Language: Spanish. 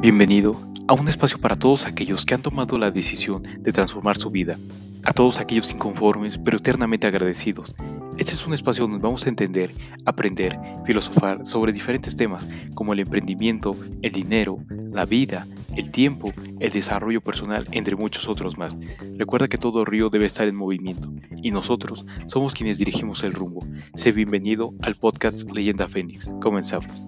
Bienvenido a un espacio para todos aquellos que han tomado la decisión de transformar su vida, a todos aquellos inconformes pero eternamente agradecidos. Este es un espacio donde vamos a entender, aprender, filosofar sobre diferentes temas como el emprendimiento, el dinero, la vida, el tiempo, el desarrollo personal, entre muchos otros más. Recuerda que todo río debe estar en movimiento y nosotros somos quienes dirigimos el rumbo. Sé bienvenido al podcast Leyenda Fénix. Comenzamos.